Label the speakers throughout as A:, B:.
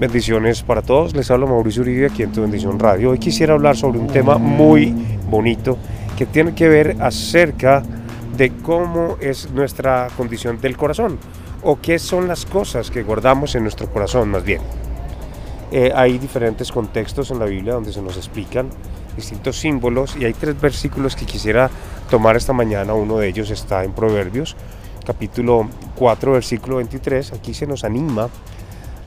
A: Bendiciones para todos. Les habla Mauricio Uribe aquí en Tu Bendición Radio. Hoy quisiera hablar sobre un tema muy bonito que tiene que ver acerca de cómo es nuestra condición del corazón o qué son las cosas que guardamos en nuestro corazón más bien. Eh, hay diferentes contextos en la Biblia donde se nos explican distintos símbolos y hay tres versículos que quisiera tomar esta mañana. Uno de ellos está en Proverbios, capítulo 4, versículo 23. Aquí se nos anima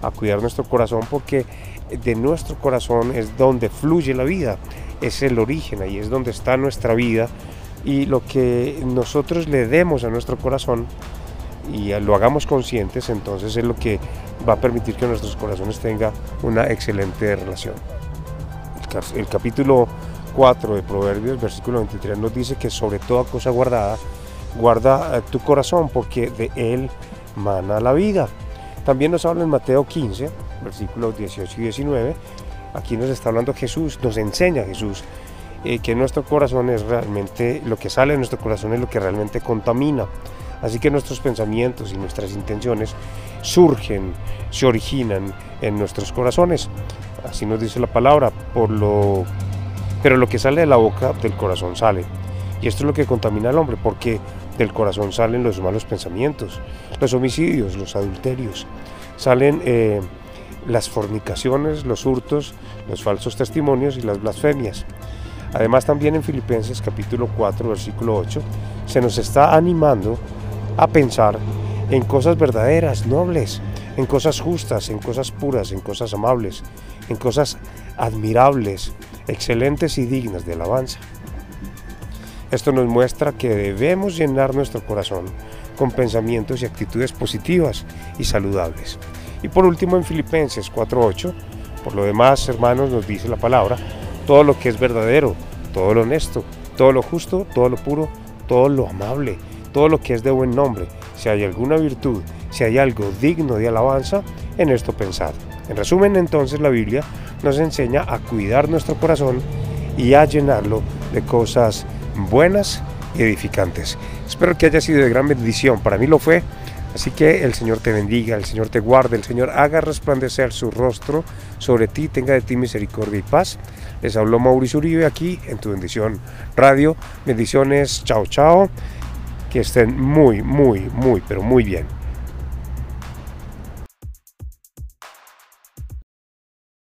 A: a cuidar nuestro corazón porque de nuestro corazón es donde fluye la vida, es el origen, ahí es donde está nuestra vida y lo que nosotros le demos a nuestro corazón y lo hagamos conscientes, entonces es lo que va a permitir que nuestros corazones tengan una excelente relación. El capítulo 4 de Proverbios, versículo 23, nos dice que sobre toda cosa guardada, guarda eh, tu corazón porque de él mana la vida. También nos habla en Mateo 15, versículos 18 y 19. Aquí nos está hablando Jesús, nos enseña Jesús eh, que nuestro corazón es realmente, lo que sale de nuestro corazón es lo que realmente contamina. Así que nuestros pensamientos y nuestras intenciones surgen, se originan en nuestros corazones. Así nos dice la palabra, por lo, pero lo que sale de la boca del corazón sale. Y esto es lo que contamina al hombre, porque del corazón salen los malos pensamientos, los homicidios, los adulterios, salen eh, las fornicaciones, los hurtos, los falsos testimonios y las blasfemias. Además también en Filipenses capítulo 4 versículo 8 se nos está animando a pensar en cosas verdaderas, nobles, en cosas justas, en cosas puras, en cosas amables, en cosas admirables, excelentes y dignas de alabanza. Esto nos muestra que debemos llenar nuestro corazón con pensamientos y actitudes positivas y saludables. Y por último en Filipenses 4.8, por lo demás hermanos nos dice la palabra, todo lo que es verdadero, todo lo honesto, todo lo justo, todo lo puro, todo lo amable, todo lo que es de buen nombre, si hay alguna virtud, si hay algo digno de alabanza, en esto pensad. En resumen, entonces la Biblia nos enseña a cuidar nuestro corazón y a llenarlo de cosas buenas y edificantes. Espero que haya sido de gran bendición. Para mí lo fue. Así que el Señor te bendiga, el Señor te guarde, el Señor haga resplandecer su rostro sobre ti, tenga de ti misericordia y paz. Les habló Mauricio Uribe aquí en tu bendición radio. Bendiciones, chao, chao. Que estén muy, muy, muy, pero muy bien.